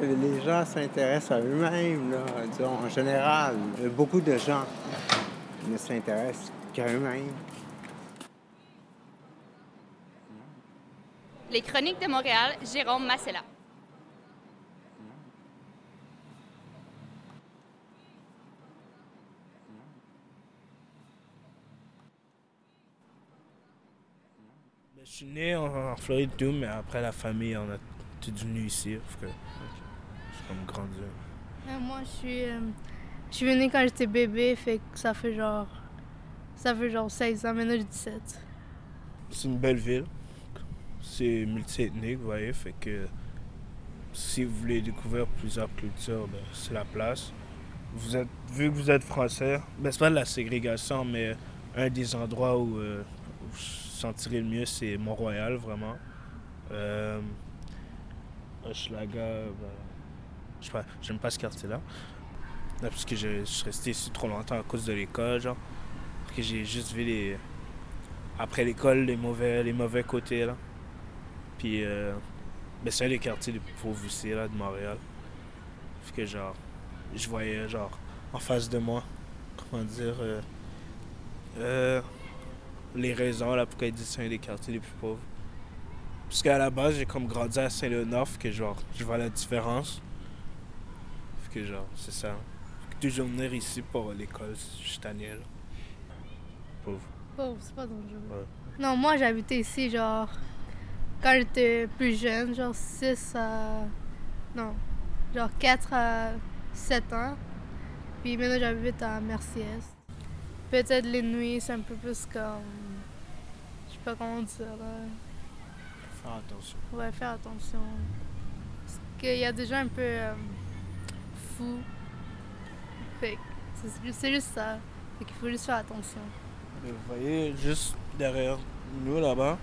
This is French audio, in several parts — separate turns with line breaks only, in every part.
les gens s'intéressent à eux-mêmes, là, disons, en général. Beaucoup de gens ne s'intéressent qu'à eux-mêmes.
Les Chroniques de Montréal, Jérôme Massella.
Je suis né en, en Floride tout, mais après la famille, on a tout venu ici. Que comme grandi.
Euh, moi, je suis, euh, je suis venue quand j'étais bébé, fait que ça fait genre. Ça fait genre 16 ans, maintenant j'ai 17.
C'est une belle ville. C'est multiethnique, vous voyez. Fait que si vous voulez découvrir plusieurs cultures, ben, c'est la place. Vous êtes, vu que vous êtes français, ben, c'est pas de la ségrégation, mais un des endroits où, euh, où vous sentirez le mieux, c'est Mont-Royal, vraiment. Euh, Hochelaga, ben, je sais j'aime pas ce quartier-là. Là, parce que je, suis resté ici trop longtemps à cause de l'école, genre. Parce que j'ai juste vu les. Après l'école, les mauvais, les mauvais côtés, là. Puis, euh, ben, c'est un des quartiers les plus pauvres aussi, là, de Montréal. Fait que, genre, je voyais, genre, en face de moi, comment dire, euh, euh, les raisons, là, pourquoi ils disent c'est un des quartiers les plus pauvres. Parce qu'à la base, j'ai comme grandi à Saint-Léonard, que, genre, je vois la différence. Que, genre, c'est ça. Toujours venir ici pour l'école, je suis tanné, là. Pauvre.
Pauvre, c'est pas dangereux.
Ouais.
Non, moi j'habitais ici, genre. Quand j'étais plus jeune, genre 6 à. Non. Genre 4 à 7 ans. Puis maintenant j'habite à Merciès. Peut-être les nuits, c'est un peu plus comme. Je sais pas comment dire là.
Faire attention.
Ouais, faire attention. Parce qu'il y a gens un peu euh, c'est ju- c'est juste ça. Fait qu'il faut juste faire attention.
Vous voyez, juste derrière nous là-bas,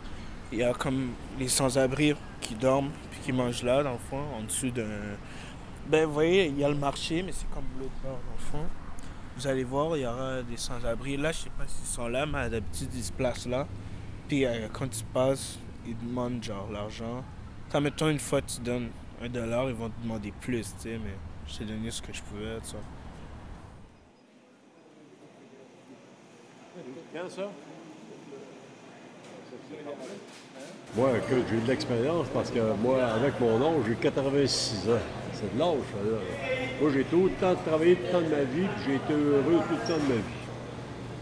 il y a comme les sans-abri qui dorment puis qui mangent là, dans le fond, en dessous d'un. Ben, vous voyez, il y a le marché, mais c'est comme l'autre bord, dans fond. Vous allez voir, il y aura des sans-abri. Là, je sais pas s'ils sont là, mais d'habitude, ils se placent là. Puis euh, quand tu passes, ils demandent genre l'argent. Quand, mettons, une fois tu donnes un dollar, ils vont te demander plus, tu sais, mais je t'ai donné ce que je pouvais, tu sais.
Quand ça? Moi, que j'ai eu de l'expérience parce que moi, avec mon âge, j'ai 86 ans. C'est de l'âge, ça, là. Moi, j'ai tout le temps travaillé tout le temps de ma vie, puis j'ai été heureux tout le temps de ma vie.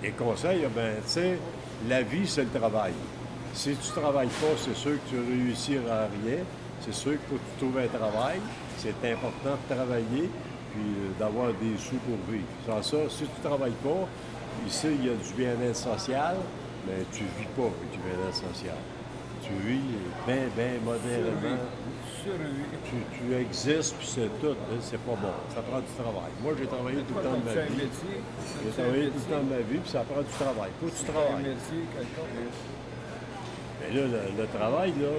Les conseils, ben, tu sais, la vie, c'est le travail. Si tu travailles pas, c'est sûr que tu réussiras à rien. C'est sûr qu'il faut que tu trouves un travail. C'est important de travailler, puis euh, d'avoir des sous pour vivre. Sans ça, si tu ne travailles pas, ici, il y a du bien-être social, mais tu vis pas avec du bien-être social. Tu vis bien, bien modérément. Tu, tu existes, puis c'est tout. hein, C'est pas bon. Ça prend du travail. Moi, j'ai travaillé tout le temps de ma vie. J'ai travaillé tout le temps de ma vie, puis ça prend du travail. Faut que tu travailles. Mais là, le, le travail, là,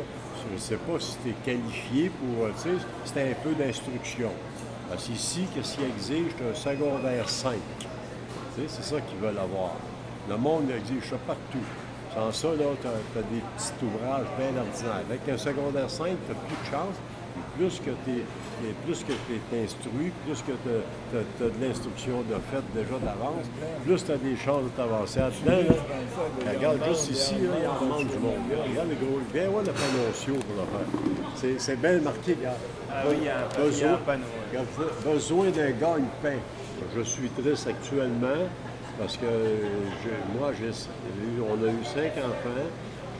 je ne sais pas si tu es qualifié pour, euh, tu sais, c'est un peu d'instruction. Parce qu'ici, qu'est-ce qui exige? C'est un secondaire 5. Tu sais, c'est ça qu'ils veulent avoir. Le monde exige ça partout. Sans ça, là, tu as, des petits ouvrages bien ordinaires. Avec un secondaire 5, tu n'as plus de chance. Plus que tu es, plus que es instruit, plus que tu as, de l'instruction de fait déjà d'avance, plus tu as des chances de t'avancer là-dedans. là. Regarde, juste ici, là, il y en manque du monde. Regarde, les gros. Viens voir le panneau sociaux pour le faire. C'est- bien marqué, regarde.
Ah oui, il y a un-
besoin, besoin d'un gagne-pain. Je suis triste actuellement parce que je- moi, j'ai on a eu cinq enfants.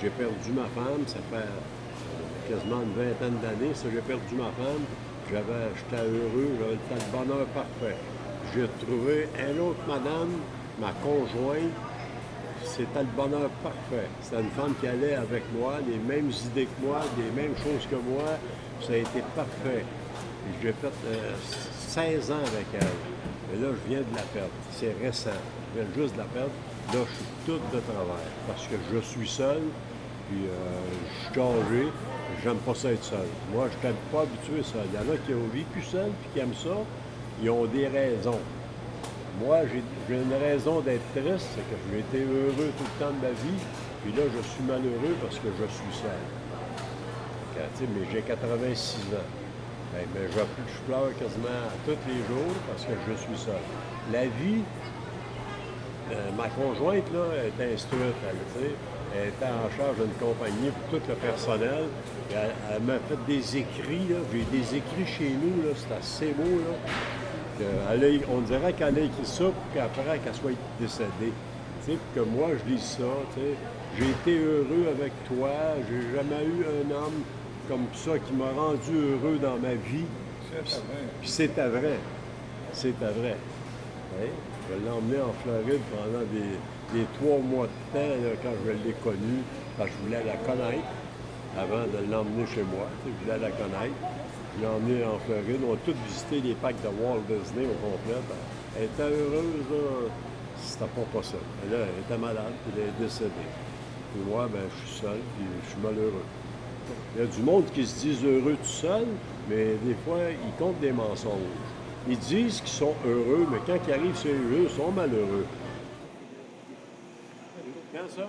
J'ai perdu ma femme, ça fait quasiment une vingtaine d'années. J'ai perdu ma femme. J'étais heureux, j'avais le bonheur parfait. J'ai trouvé une autre madame, ma conjointe, c'était le bonheur parfait. C'était une femme qui allait avec moi, les mêmes idées que moi, les mêmes choses que moi. Ça a été parfait. Et J'ai fait euh, 16 ans avec elle. Mais là, je viens de la perdre. C'est récent. Je viens juste de la perdre. Là, je suis tout de travers parce que je suis seul, puis euh, je suis âgé. J'aime pas ça être seul. Moi, je n'étais pas habitué seul. Il y en a qui ont vécu seul puis qui aiment ça. Ils ont des raisons. Moi, j'ai une raison d'être triste, c'est que j'ai été heureux tout le temps de ma vie, puis là, je suis malheureux parce que je suis seul. Sais, mais j'ai 86 ans. Ben, mais je, pleure quasiment tous les jours parce que je suis seul. La vie, euh, ma conjointe, là, est instruite, elle. Elle était en charge d'une compagnie pour tout le personnel. Elle, elle m'a fait des écrits. J'ai des écrits chez nous. C'est assez beau, là. Que elle a- on dirait qu'elle a écrit ça pour qu'après qu'elle soit décédée. Tu sais, que moi, je lis ça, tu sais. J'ai été heureux avec toi. J'ai jamais eu un homme comme ça qui m'a rendu heureux dans ma vie. Puis c'était vrai. C'était vrai. Je l'ai emmené en Floride pendant des, des trois mois de temps quand je l'ai connue, parce que je voulais la connaître avant de l'emmener chez moi. Je voulais la connaître. Je l'ai emmenée en Floride. On a tous visité les parcs de Walt Disney au complet. Elle était heureuse. C'était pas possible. Elle était malade, puis elle est décédée. Puis moi, ben, je suis seul, puis je suis malheureux. Il y a du monde qui se disent heureux tout seul, mais des fois, ils comptent des mensonges. Ils disent qu'ils sont heureux, mais quand ils arrivent sur eux, ils sont malheureux. Quand ça?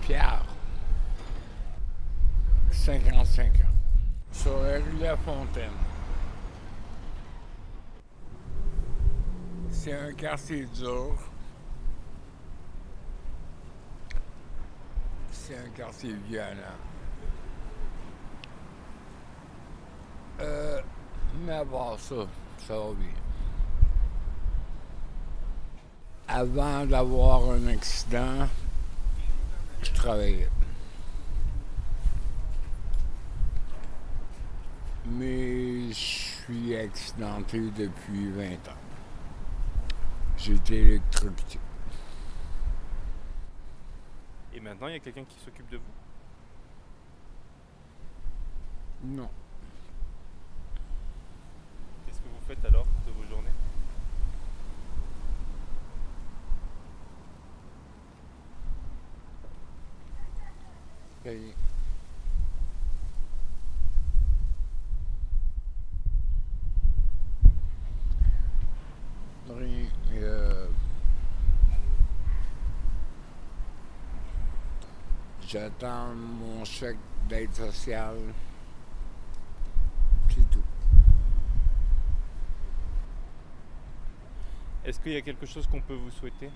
Pierre, 55 ans, sur la La Fontaine. C'est un quartier dur. C'est un quartier violent. Euh, mais part ça, ça va bien. Avant d'avoir un accident, je travaillais. Mais je suis accidenté depuis 20 ans. J'ai été électrocuté.
Et maintenant, il y a quelqu'un qui s'occupe de vous?
Non.
Qu'est-ce que vous faites alors de vos journées
Rien. Rien. Euh, J'attends mon chèque d'aide sociale. C'est tout.
Est-ce qu'il y a quelque chose qu'on peut vous souhaiter?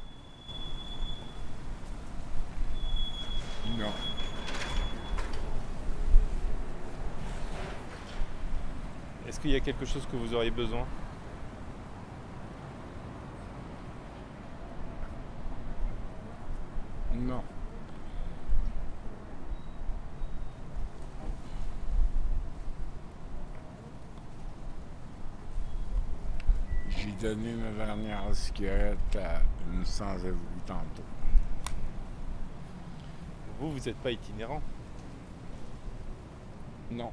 Non.
Est-ce qu'il y a quelque chose que vous auriez besoin?
Non. J'ai donné ma dernière cigarette à une sans-abri tantôt.
Vous, vous n'êtes pas itinérant?
Non.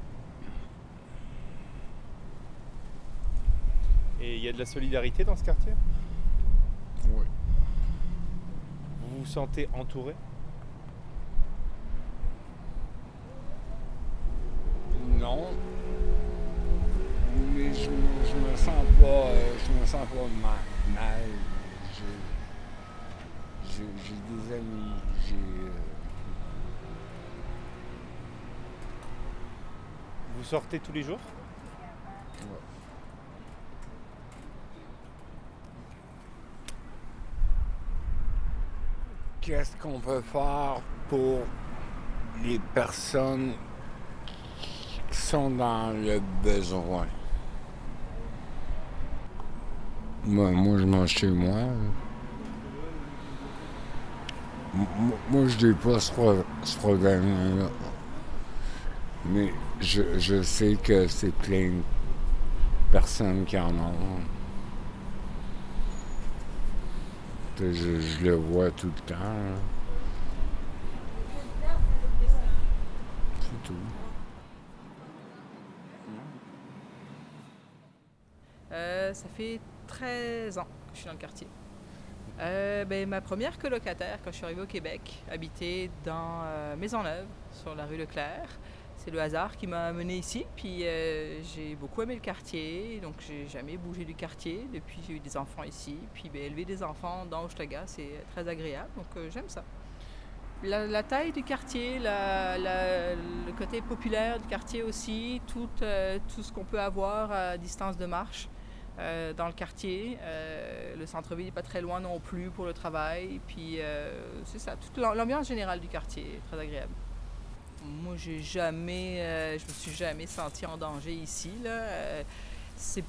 Et il y a de la solidarité dans ce quartier?
Oui.
Vous vous sentez entouré?
Non. Mais je, me- je me sens pas. euh, je me sens pas ma- mal. J'ai- des amis. J'ai. euh,
Vous sortez tous les jours?
Ouais. Qu'est-ce qu'on peut faire pour les personnes qui sont dans le besoin? Moi, moi je mange chez moi. Moi, je n'ai pas ce, pro- ce problème-là. Mais je sais que c'est plein de personnes qui en ont. Tu sais, Je, le vois tout le temps. là. C'est tout.
Euh, ça fait 13 ans que je suis dans le quartier. Euh, ben, ma première colocataire, quand je suis arrivée au Québec, habitait dans euh, Maisonneuve, sur la rue Leclerc. C'est le hasard qui m'a amené ici. Euh, j'ai beaucoup aimé le quartier, donc j'ai jamais bougé du quartier depuis j'ai eu des enfants ici. Puis ben, élever des enfants dans Hochelaga, c'est très agréable, donc euh, j'aime ça. La, taille du quartier, le côté populaire du quartier aussi, tout, euh, tout ce qu'on peut avoir à distance de marche dans le quartier. Le centre-ville n'est pas très loin non plus pour le travail. Puis c'est ça, toute l'am- l'ambiance générale du quartier est très agréable. Moi, j'ai jamais, euh, je me suis jamais senti en danger ici. Là. Euh, c'est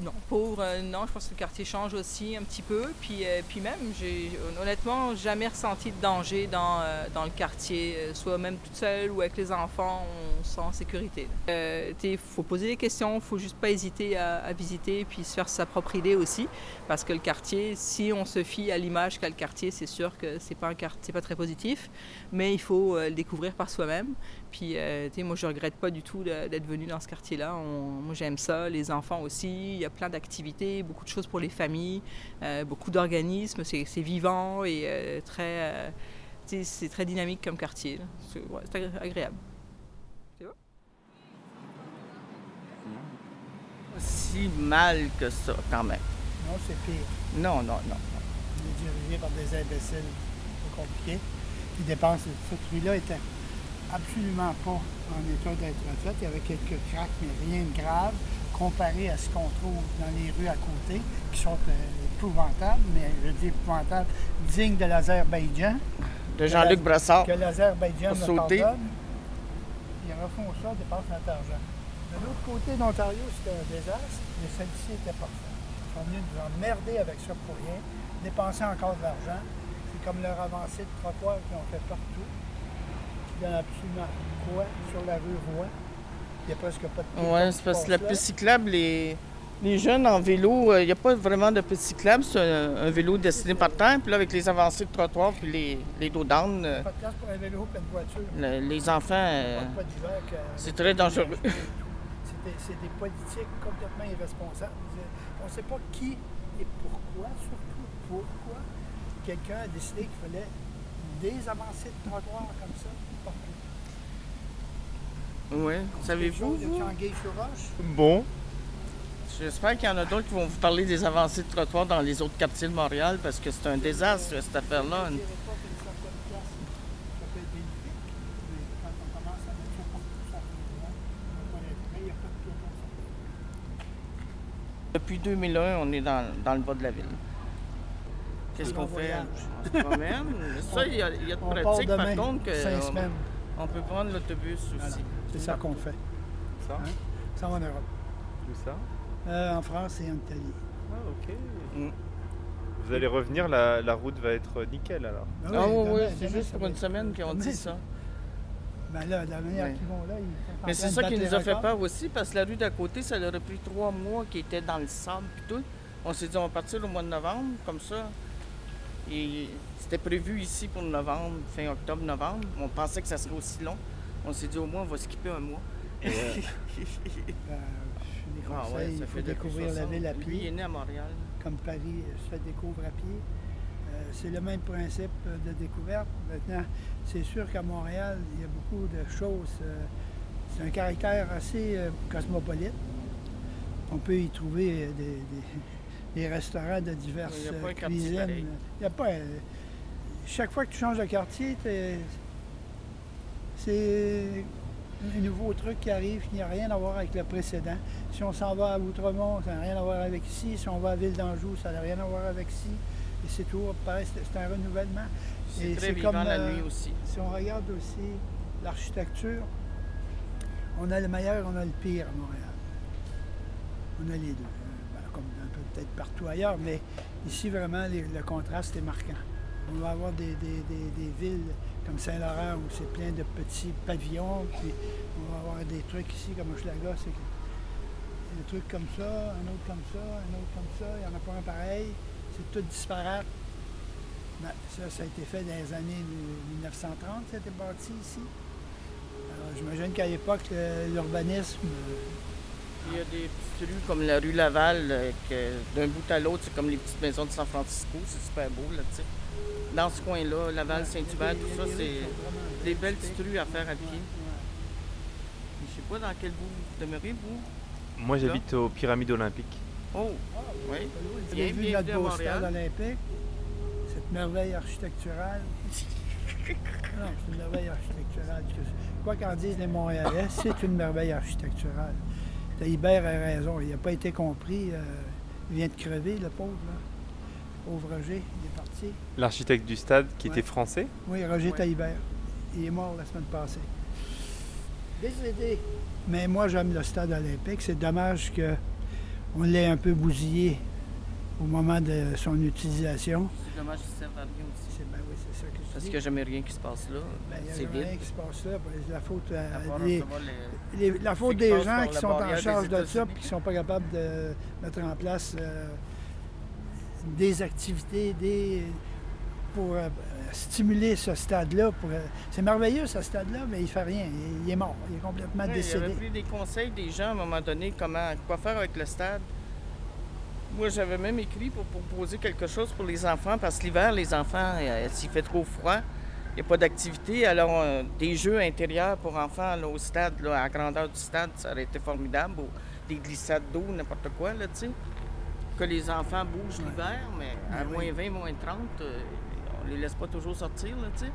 non, pour euh, non, je pense que le quartier change aussi un petit peu. Puis, euh, puis même, j'ai honnêtement jamais ressenti de danger dans, euh, dans le quartier, soit même toute seule ou avec les enfants, on se sent en sécurité. Il faut poser des questions, il faut juste pas hésiter à, visiter puis se faire sa propre idée aussi, parce que le quartier, si on se fie à l'image qu'a le quartier, c'est sûr que c'est pas un quartier pas très positif, mais il faut le découvrir par soi-même. Puis, euh, tu sais, moi, je regrette pas du tout d'être venu dans ce quartier-là. Moi, j'aime ça, les enfants aussi. Il y a plein d'activités, beaucoup de choses pour les familles, euh, beaucoup d'organismes. C'est c'est vivant et euh, très, euh, tu sais, c'est très dynamique comme quartier. C'est ouais, c'est agré- agréable.
si mal que ça, quand même.
Non, c'est pire.
Non, non, non.
On est dirigé par des imbéciles pas compliqués qui dépensent. Cette rue-là était absolument pas en état d'être faite. Il y avait quelques craques, mais rien de grave comparé à ce qu'on trouve dans les rues à côté, qui sont euh, épouvantables, mais je dis épouvantables, dignes de l'Azerbaïdjan.
De Jean-Luc Brassard.
Que l'Azerbaïdjan
sauté.
pardonne. Ils refont ça, dépensent notre argent. De l'autre côté d'Ontario, c'était un désastre, mais celle-ci était parfaite. Ils sont venus nous emmerder avec ça pour rien, dépenser encore de l'argent. C'est comme leur avancée de trottoir qu'ils ont fait partout, donne absolument quoi sur la rue Rouen. Il n'y a presque pas de
Oui, c'est parce que la piste cyclable, les, les jeunes en vélo, euh, il n'y a pas vraiment de piste cyclable, c'est un, un vélo destiné par terre. Puis là, avec les avancées de trottoir puis les, les dos d'âne, euh,
Pas de place pour un vélo et une voiture.
le- les enfants, euh, c'est très dangereux.
C'est des, c'est des politiques complètement irresponsables. On ne sait pas qui et pourquoi, surtout pourquoi, quelqu'un a décidé qu'il fallait des avancées de trottoir comme ça partout.
Oui, savez-vous?
Bon,
J'espère qu'il y en a d'autres qui vont vous parler des avancées de trottoir dans les autres quartiers de Montréal parce que c'est un désastre, cette affaire-là. Depuis 2001, on est dans, dans le bas de la ville. Qu'est-ce qu'on fait? On se promène. Ça, il y a, il y a de
On part
pratique,
demain,
par contre, que
cinq
on-
semaines.
on, peut prendre l'autobus
Voilà.
aussi.
C'est ça qu'on fait.
ça,
Hein? Ça va en Europe.
tout ça?
Euh, en France et en Italie.
Ah, ok.
Mm.
Vous allez revenir, la, la route va être nickel alors.
Ah
Ah oui, oui, c'est juste pour une semaine qu'ils ont
demain,
dit ça.
Ben là, de la manière
Ouais.
qu'ils vont là, ils
Mais c'est ça qui nous a fait peur aussi, parce que la rue d'à côté, ça leur a pris trois mois qui était dans le sable et tout. On s'est dit, on va partir au mois de novembre, comme ça. Et c'était prévu ici pour novembre, fin octobre-novembre. On pensait que ça serait aussi long. On s'est dit, au moins, on va skipper un mois.
Ben, je les
Ah
il faut découvrir la
60.
ville à
Lui, il est
pied,
né à Montréal.
comme Paris se découvre à pied. Euh, c'est le même principe de découverte. Maintenant, c'est sûr qu'à Montréal, il y a beaucoup de choses. euh, c'est un caractère assez euh, cosmopolite. On peut y trouver des, des- des restaurants de diverses
Il y a pas un quartier
cuisines. Il y a pas. euh, chaque fois que tu changes de quartier, c'est un nouveau truc qui arrive qui n'a rien à voir avec le précédent. Si on s'en va à Outremont, ça n'a rien à voir avec ici. Si on va à Ville d'Anjou, ça n'a rien à voir avec ici. Et c'est tout. Pareil, c'est un renouvellement.
C'est très vivant
comme,
la
euh,
nuit aussi.
Si on regarde aussi l'architecture, on a le meilleur, on a le pire à Montréal. On a les deux. Euh, ben, comme un peu peut-être partout ailleurs, mais ici, vraiment, le contraste est marquant. On va avoir des, villes comme Saint-Laurent où c'est plein de petits pavillons, puis on va avoir des trucs ici comme Hochelaga, c'est des trucs comme ça, un autre comme ça, un autre comme ça, il n'y en a pas un pareil, c'est tout disparate. Ben, ça, ça a été fait dans les années 1930, ça a été bâti ici. Alors, j'imagine qu'à l'époque, l'urbanisme,
Il y a des petites rues comme la rue Laval, euh, que d'un bout à l'autre, c'est comme les petites maisons de San Francisco, c'est super beau, là, tu sais. Dans ce coin-là, Laval, Saint-Hubert, tout ça, c'est des belles petites rues à faire à pied. Je sais pas dans quel bout vous demeurez, vous.
Moi, j'habite aux Pyramides Olympiques.
Oh, oui.
Vous
Bien,
avez vu notre beau stade olympique, cette merveille architecturale. non, c'est une merveille architecturale. Quoi qu'en disent les Montréalais, c'est une merveille architecturale. Taillibert a raison, il n'a pas été compris. euh, il vient de crever, le pauvre. Là. Pauvre Roger, il est parti.
L'architecte du stade qui
Ouais.
était français?
Oui, Roger
Ouais.
Taillibert. Il est mort la semaine passée. Décédé. Mais moi, j'aime le stade olympique. C'est dommage qu'on l'ait un peu bousillé au moment de son utilisation.
C'est dommage que ça serve à rien aussi.
Ça que je
Parce
dis.
qu'il n'y a jamais rien qui se passe là.
Ben, il a
c'est
jamais rien qui se passe là. Ben, La faute, à- les-
les-
les- la faute des gens qui sont en charge de ça et qui ne sont pas capables de mettre en place euh, des activités, des pour euh, stimuler ce stade-là. pour, euh, c'est merveilleux ce stade-là, mais il fait rien. Il, il est mort. Il est complètement
Oui, il
décédé.
avait pris des conseils des gens à un moment donné, comment, quoi faire avec le stade. Moi, j'avais même écrit pour proposer quelque chose pour les enfants, parce que l'hiver, les enfants, euh, s'il fait trop froid, il n'y a pas d'activité. Alors, euh, des jeux intérieurs pour enfants là, au stade, là, à la grandeur du stade, ça aurait été formidable. Ou des glissades d'eau, n'importe quoi, là, tu sais. Que les enfants bougent l'hiver, mais à
Ben
moins 20, moins 30, euh, on les laisse pas toujours sortir, là, tu sais.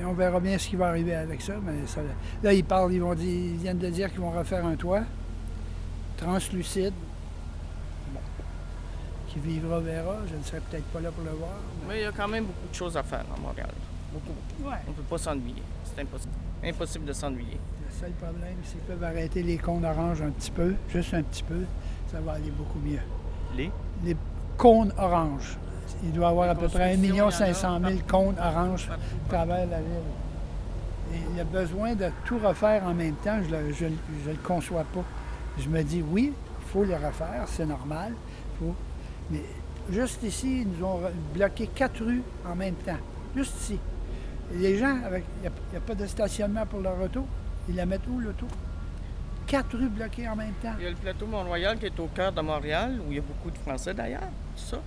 Et on verra bien ce qui va arriver avec ça. Mais ça- là, ils parlent, ils, vont dire, ils viennent de dire qu'ils vont refaire un toit translucide. Qui vivra verra. Je ne serai peut-être pas là pour le voir. mais-
Mais il y a quand même beaucoup de choses à faire à Montréal. Beaucoup.
Ouais.
On ne peut pas s'ennuyer. C'est impossible. Impossible de s'ennuyer.
Le seul problème, c'est qu'ils peuvent arrêter les cônes oranges un petit peu, juste un petit peu. Ça va aller beaucoup mieux.
Les?
Les cônes oranges. Il doit y avoir à peu près 1
constructions, il y en a
500 000 cônes oranges à travers la ville. Et il y a besoin de tout refaire en même temps. Je ne je, je le conçois pas. Je me dis, oui, il faut le refaire, c'est normal. faut- Mais juste ici, ils nous ont bloqué quatre rues en même temps. Juste ici. Les gens, il n'y a, pas de stationnement pour leur auto. Ils la mettent où, l'auto? Quatre rues bloquées en même temps.
Il y a le plateau Mont-Royal qui est au cœur de Montréal, où il y a beaucoup de Français d'ailleurs, tout ça.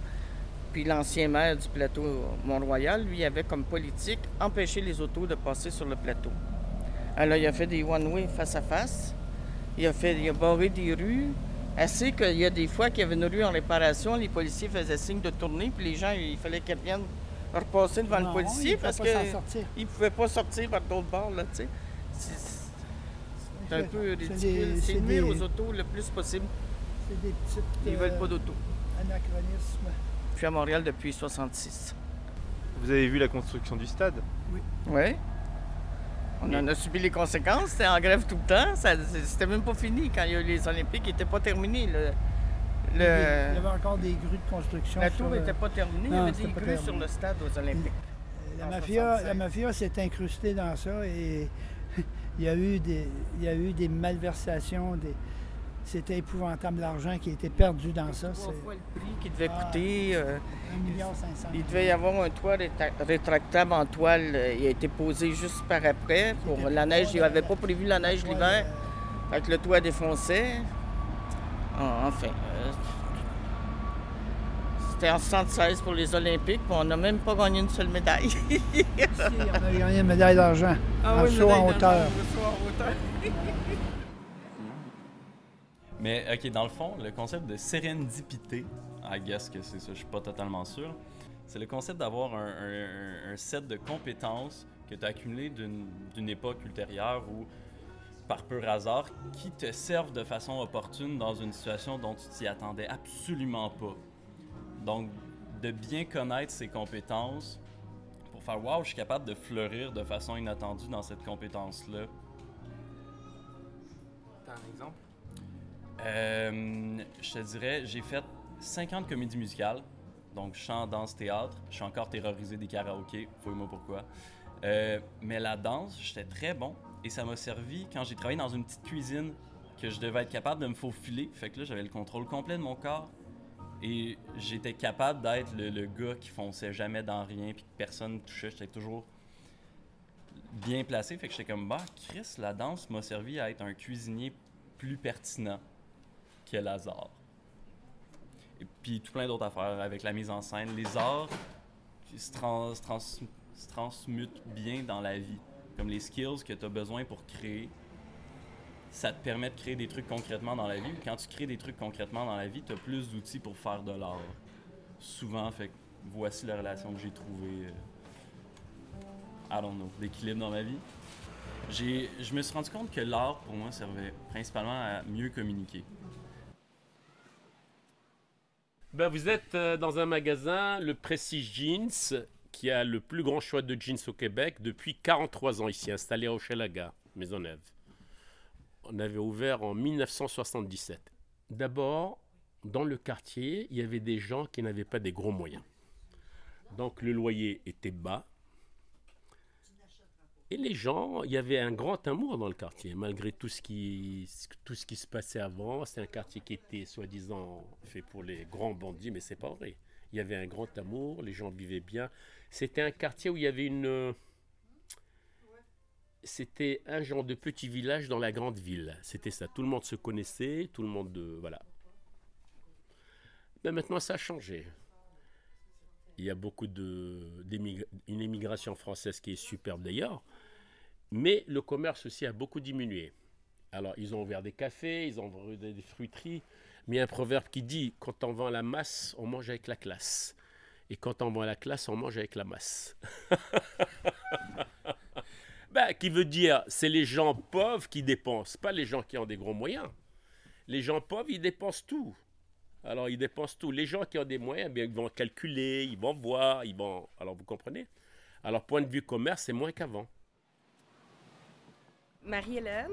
Puis l'ancien maire du plateau Mont-Royal, lui, avait comme politique empêcher les autos de passer sur le plateau. Alors, il a fait des one-way face à face. Il a, fait, il a barré des rues. Assez qu'il y a des fois qu'il y avait une rue en réparation, les policiers faisaient signe de tourner, puis les gens, il fallait qu'ils reviennent repasser devant
Non,
le policier parce qu'ils ne pouvaient pas sortir par d'autres bords, là, tu sais. C'est- un peu ridicule. C'est nuire
des-
aux autos le plus possible.
C'est des petites
Ils veulent
euh,
pas d'auto.
anachronismes.
Je suis à Montréal depuis 66.
Vous avez vu la construction du stade?
Oui. On en a subi les conséquences. C'était en grève tout le temps. Ça- C'était même pas fini quand il y a eu les Olympiques. Ils n'étaient pas terminés. Le,
Il y avait
le-
encore des grues de construction.
la tour
le-
n'était pas terminée. Il y avait des grues
terminé.
sur le stade aux Olympiques.
La mafia, la
65.
mafia s'est incrustée dans ça et il y a eu des, il y a eu des malversations. Des... C'était épouvantable l'argent qui a été perdu dans ça. C'est
fois le prix qui devait
Ah.
coûter. euh,
1,5 million.
il devait y avoir un toit rétractable en toile. Il a été posé juste par après. Pour
était
la neige, il n'avait pas prévu la neige l'hiver.
euh,
Avec le toit défoncé. En- Enfin. euh, C'était en 76 pour les Olympiques, puis on n'a même pas gagné une seule médaille.
On a gagné une médaille d'argent en
oui,
saut en hauteur.
le saut en hauteur.
Mais ok, dans le fond, le concept de sérendipité, I guess que c'est ça, je suis pas totalement sûr. C'est le concept d'avoir un, set de compétences que tu as accumulées d'une époque ultérieure ou par pur hasard qui te servent de façon opportune dans une situation dont tu t'y attendais absolument pas. Donc, de bien connaître ses compétences pour faire Waouh, je suis capable de fleurir de façon inattendue dans cette compétence-là.
T'as un exemple?
Euh, je te dirais, j'ai fait 50 comédies musicales, donc chant, danse, théâtre. Je suis encore terrorisé des karaokés, fouille-moi pourquoi. Euh, mais la danse, j'étais très bon et ça m'a servi quand j'ai travaillé dans une petite cuisine que je devais être capable de me faufiler. Fait que là, j'avais le contrôle complet de mon corps et j'étais capable d'être le, gars qui fonçait jamais dans rien puis que personne ne touchait. J'étais toujours bien placé. Fait que j'étais comme, bah, Chris, la danse m'a servi à être un cuisinier plus pertinent que Lazare. Et puis tout plein d'autres affaires avec la mise en scène. Les arts se, trans- transmutent bien dans la vie. comme les skills que tu as besoin pour créer, ça te permet de créer des trucs concrètement dans la vie. Quand tu crées des trucs concrètement dans la vie, tu as plus d'outils pour faire de l'art. Souvent, fait voici la relation que j'ai trouvée, euh, I don't know, d'équilibre dans ma vie. Je me suis rendu compte que l'art, pour moi, servait principalement à mieux communiquer.
Ben, vous êtes euh, dans un magasin, le Prestige Jeans, qui a le plus grand choix de jeans au Québec depuis 43 ans ici, installé à Hochelaga, Maisonneuve. On avait ouvert en 1977. D'abord, dans le quartier, il y avait des gens qui n'avaient pas des gros moyens. Donc le loyer était bas. Et les gens, il y avait un grand amour dans le quartier, malgré tout ce qui, tout ce qui se passait avant. C'est un quartier qui était soi-disant fait pour les grands bandits, mais c'est pas vrai. Il y avait un grand amour, les gens vivaient bien. C'était un quartier où il y avait une. C'était un genre de petit village dans la grande ville. C'était ça. Tout le monde se connaissait, tout le monde. De, voilà. Mais maintenant, ça a changé. Il y a beaucoup de. Une immigration française qui est superbe d'ailleurs. Mais le commerce aussi a beaucoup diminué. Alors, ils ont ouvert des cafés, ils ont ouvert des fruiteries. Mais il y a un proverbe qui dit quand on vend la masse, on mange avec la classe. Et quand on vend la classe, on mange avec la masse. ben, qui veut dire, c'est les gens pauvres qui dépensent, pas les gens qui ont des gros moyens. Les gens pauvres, ils dépensent tout. Alors, ils dépensent tout. Les gens qui ont des moyens, bien, ils vont calculer, ils vont voir, ils vont... Alors, vous comprenez? Alors, point de vue commerce, c'est moins qu'avant.
Marie-Hélène.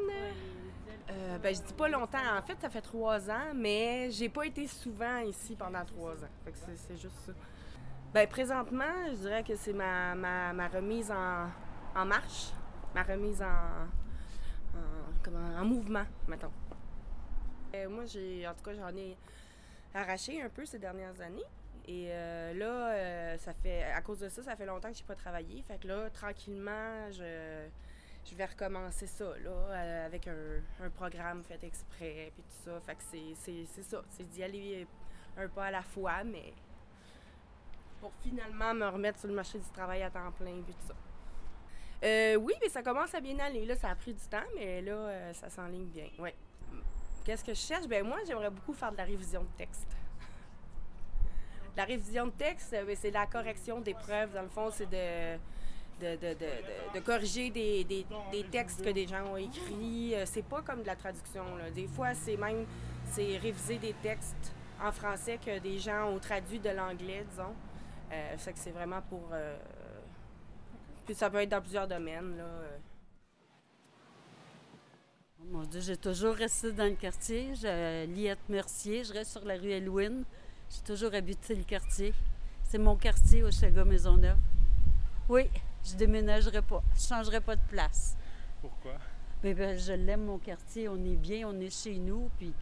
Euh, ben, je dis pas longtemps. En fait, ça fait trois ans, mais j'ai pas été souvent ici pendant trois ans. Fait que c'est, juste ça. Ben, présentement, je dirais que c'est ma, ma, ma remise en, en marche, ma remise en, en, comment, en mouvement, mettons. Euh, moi, j'ai, en tout cas, j'en ai arraché un peu ces dernières années. Et euh, là, euh, ça fait, à cause de ça, ça fait longtemps que j'ai pas travaillé. Fait que là, tranquillement, je, je vais recommencer ça, là, euh, avec un, un programme fait exprès, puis tout ça. Fait que c'est, ça, c'est d'y aller un pas à la fois, mais pour finalement me remettre sur le marché du travail à temps plein, puis tout ça. Euh, oui, mais ça commence à bien aller. Là, ça a pris du temps, mais là, euh, ça s'enligne bien. Ouais. Qu'est-ce que je cherche? Ben moi, j'aimerais beaucoup faire de la révision de texte. La révision de texte, euh, ben, c'est la correction des preuves. Dans le fond, c'est de, de, de, de- de- corriger des, des- des textes que des gens ont écrits. Euh, C'est pas comme de la traduction. là. Des fois, c'est même c'est réviser des textes en français que des gens ont traduit de l'anglais, disons. Euh, fait que c'est vraiment pour. euh, puis ça peut être dans plusieurs domaines. Là. euh.
Mon Dieu, j'ai toujours resté dans le quartier. Je, Liette Mercier, je reste sur la rue Elouine. J'ai toujours habité le quartier. C'est mon quartier au Chaga Maisonneuve. Oui, je déménagerai pas. Je changerai pas de place.
Pourquoi?
Mais ben, je l'aime, mon quartier. On est bien, on est chez nous. Puis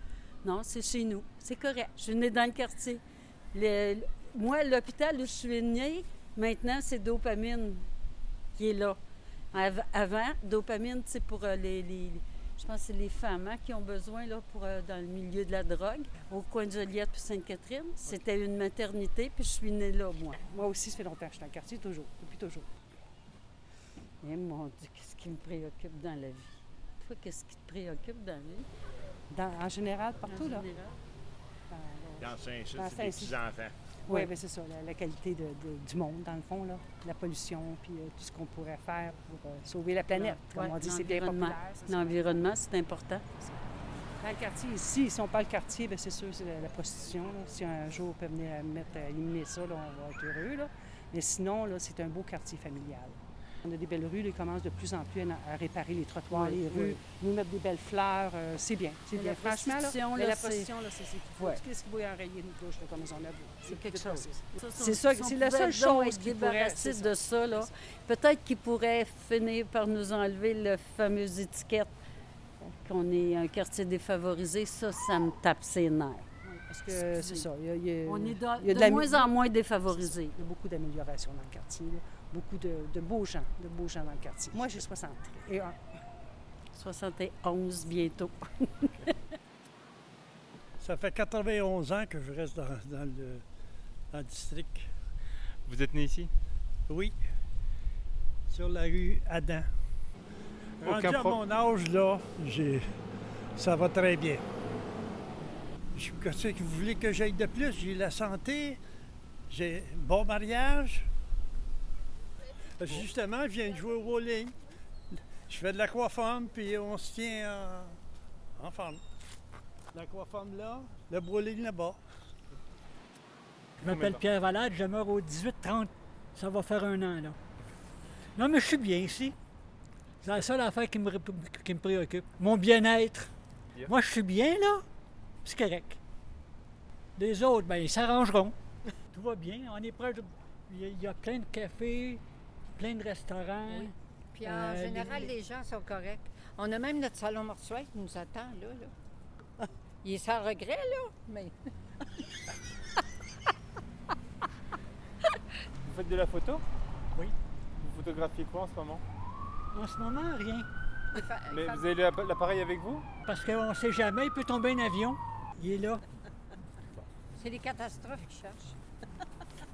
non, c'est chez nous. C'est correct. Je suis née dans le quartier. Le- le- moi, l'hôpital où je suis née, maintenant, c'est dopamine qui est là. Av- avant, dopamine, c'est pour euh, les, les- Je pense que c'est les femmes hein, qui ont besoin là, pour, euh, dans le milieu de la drogue. Au coin de Joliette puis Sainte-Catherine, c'était une maternité, puis je suis née là, moi.
Moi aussi, ça fait longtemps que je suis dans le quartier, toujours, depuis toujours.
Et mon Dieu, qu'est-ce qui me préoccupe dans la vie? Toi, qu'est-ce qui te préoccupe dans la vie?
Dans- en général, partout,
En
là.
général.
Dans Saint-Just,
Dans
c'est des
Saint-Just.
petits-enfants.
Oui,
Ouais.
ben c'est ça, la, la qualité de- de- du monde, dans le fond, là. la pollution, puis euh, tout ce qu'on pourrait faire pour euh, sauver la planète. Comme
Ouais,
on dit, c'est bien
l'environnement.
populaire. c'est.
L'environnement, c'est important.
Dans le quartier, ici, si on parle quartier, ben c'est sûr, c'est la, la prostitution. là. Si un jour on peut venir mettre éliminer ça, là, on va être heureux. Là. Mais sinon, là, c'est un beau quartier familial. On a des belles rues, ils commencent de plus en plus à, réparer les trottoirs,
Oui,
les rues,
oui.
nous mettre des belles fleurs, euh, c'est bien. C'est bien. Franchement, là, mais la prostitution, là, c'est.
Ouais.
Qu'est-ce qui va enrayer une gauche là, comme en ont
C'est quelque chose.
C'est ça, c'est la seule chose qui pourrait...
de ça. là. Peut-être qu'ils pourraient finir par nous enlever la fameuse étiquette qu'on est un quartier défavorisé. Ça, ça me tape ses nerfs.
Parce que c'est ça. il y a- il y a-
On est de,
a
de moins en moins défavorisé.
Il y a beaucoup d'améliorations dans le quartier. là. Beaucoup de, de beaux gens, de beaux gens dans le quartier. Moi, j'ai 60 et un.
71 bientôt.
Ça fait 91 ans que je reste dans, dans le, dans le district.
Vous êtes né ici?
Oui, sur la rue Adam. Rendu à mon âge, là, j'ai... ça va très bien. Je- Qu'est-ce que vous voulez que j'aille de plus? J'ai la santé, j'ai un bon mariage. Parce que Justement, je viens de jouer au bowling. Je fais de l'aquaforme, puis on se tient en, en forme. L'aquaforme là, le bowling là-bas.
Je m'appelle Pierre Valade, je meurs au 18-30. Ça va faire un an, là. Non, mais je suis bien ici. C'est la seule affaire qui me, ré- qui me préoccupe. Mon bien-être.
Bien.
Moi, je suis bien, là. C'est correct. Les autres, ben, ils s'arrangeront. Tout va bien. On est proche de... Il y a plein de cafés, plein de restaurants.
Oui. Puis en
Euh,
général,
les-
les gens sont corrects. On a même notre salon mortuaire qui nous attend, là. là. Il est sans regret, là, mais...
Vous faites de la photo?
Oui.
Vous photographiez quoi en ce moment?
En ce moment, rien.
Mais vous avez l'ap- l'appareil avec vous?
Parce qu'on ne sait jamais, il peut tomber un avion. Il est là.
C'est les catastrophes qui cherchent.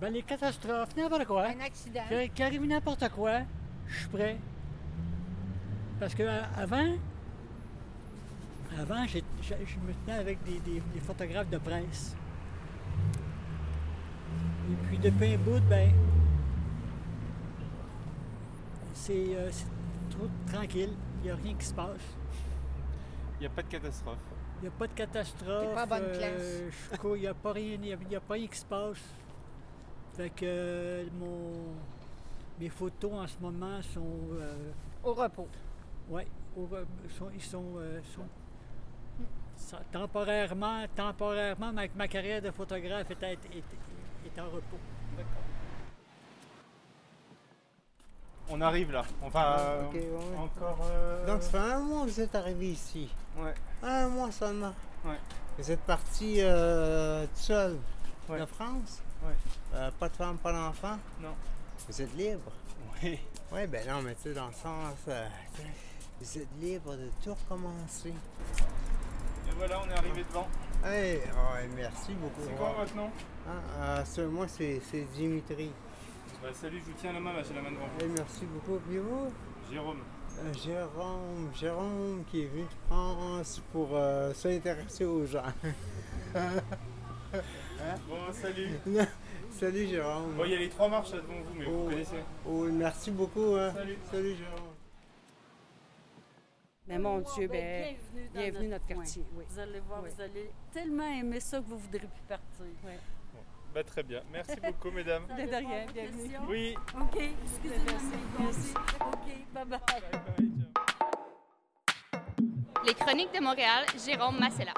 Ben, les catastrophes, n'importe quoi.
Un accident.
Qu'il arrive n'importe quoi, je suis prêt. Parce que euh, avant, avant, je, me tenais avec des, des- des photographes de presse. Et puis depuis un bout, ben, c'est euh, c'est trop tranquille. Il n'y a rien qui se passe.
Il n'y a pas de catastrophe.
Il n'y a pas de catastrophe.
T'es pas bonne
euh, cours, Il n'y a pas rien, il y a, il y a pas rien qui se passe. Fait que euh, mon, mes photos en ce moment sont. euh,
Au repos.
Oui, ils sont, euh, sont- sont- temporairement, temporairement, ma, ma carrière de photographe est, est, est- est en repos.
On arrive là. On va
Ah, ouais.
encore. euh,
Donc, ça fait un mois que vous êtes arrivé ici.
Ouais.
Un mois seulement.
Ouais.
Vous êtes parti euh, tout seul
Ouais.
de France?
Ouais.
Euh, pas de femme, pas d'enfant?
Non.
Vous êtes libre?
Oui.
Oui, ben non, mais tu sais, dans le sens, euh, vous êtes libre de tout recommencer.
Et voilà, on est arrivé devant.
Hey, merci beaucoup.
C'est quoi votre nom?
Ah, euh, c'est- moi, c'est Dimitri.
Bah, salut, je vous tiens la main, là, j'ai la main devant
Hey,
vous.
merci beaucoup. Puis vous?
Jérôme.
Jérôme, Jérôme qui est venu de France pour euh, s'intéresser aux gens. Hein?
Bon, salut.
Salut Jérôme.
Bon, il y a les trois marches là devant vous, mais vous
Oh,
connaissez.
oh, merci beaucoup. hein.
Salut.
Salut Jérôme.
Mais mon Dieu, ben,
bienvenue dans
bienvenue notre quartier. Oui.
Vous allez voir,
Oui.
vous allez tellement aimer ça que vous voudrez plus partir.
Bah, très bien. Merci beaucoup, mesdames.
Vous
De rien, bienvenue.
Oui.
OK, excusez-moi.
Merci.
OK, bye-bye.
Les Chroniques de Montréal, Jérôme Massella.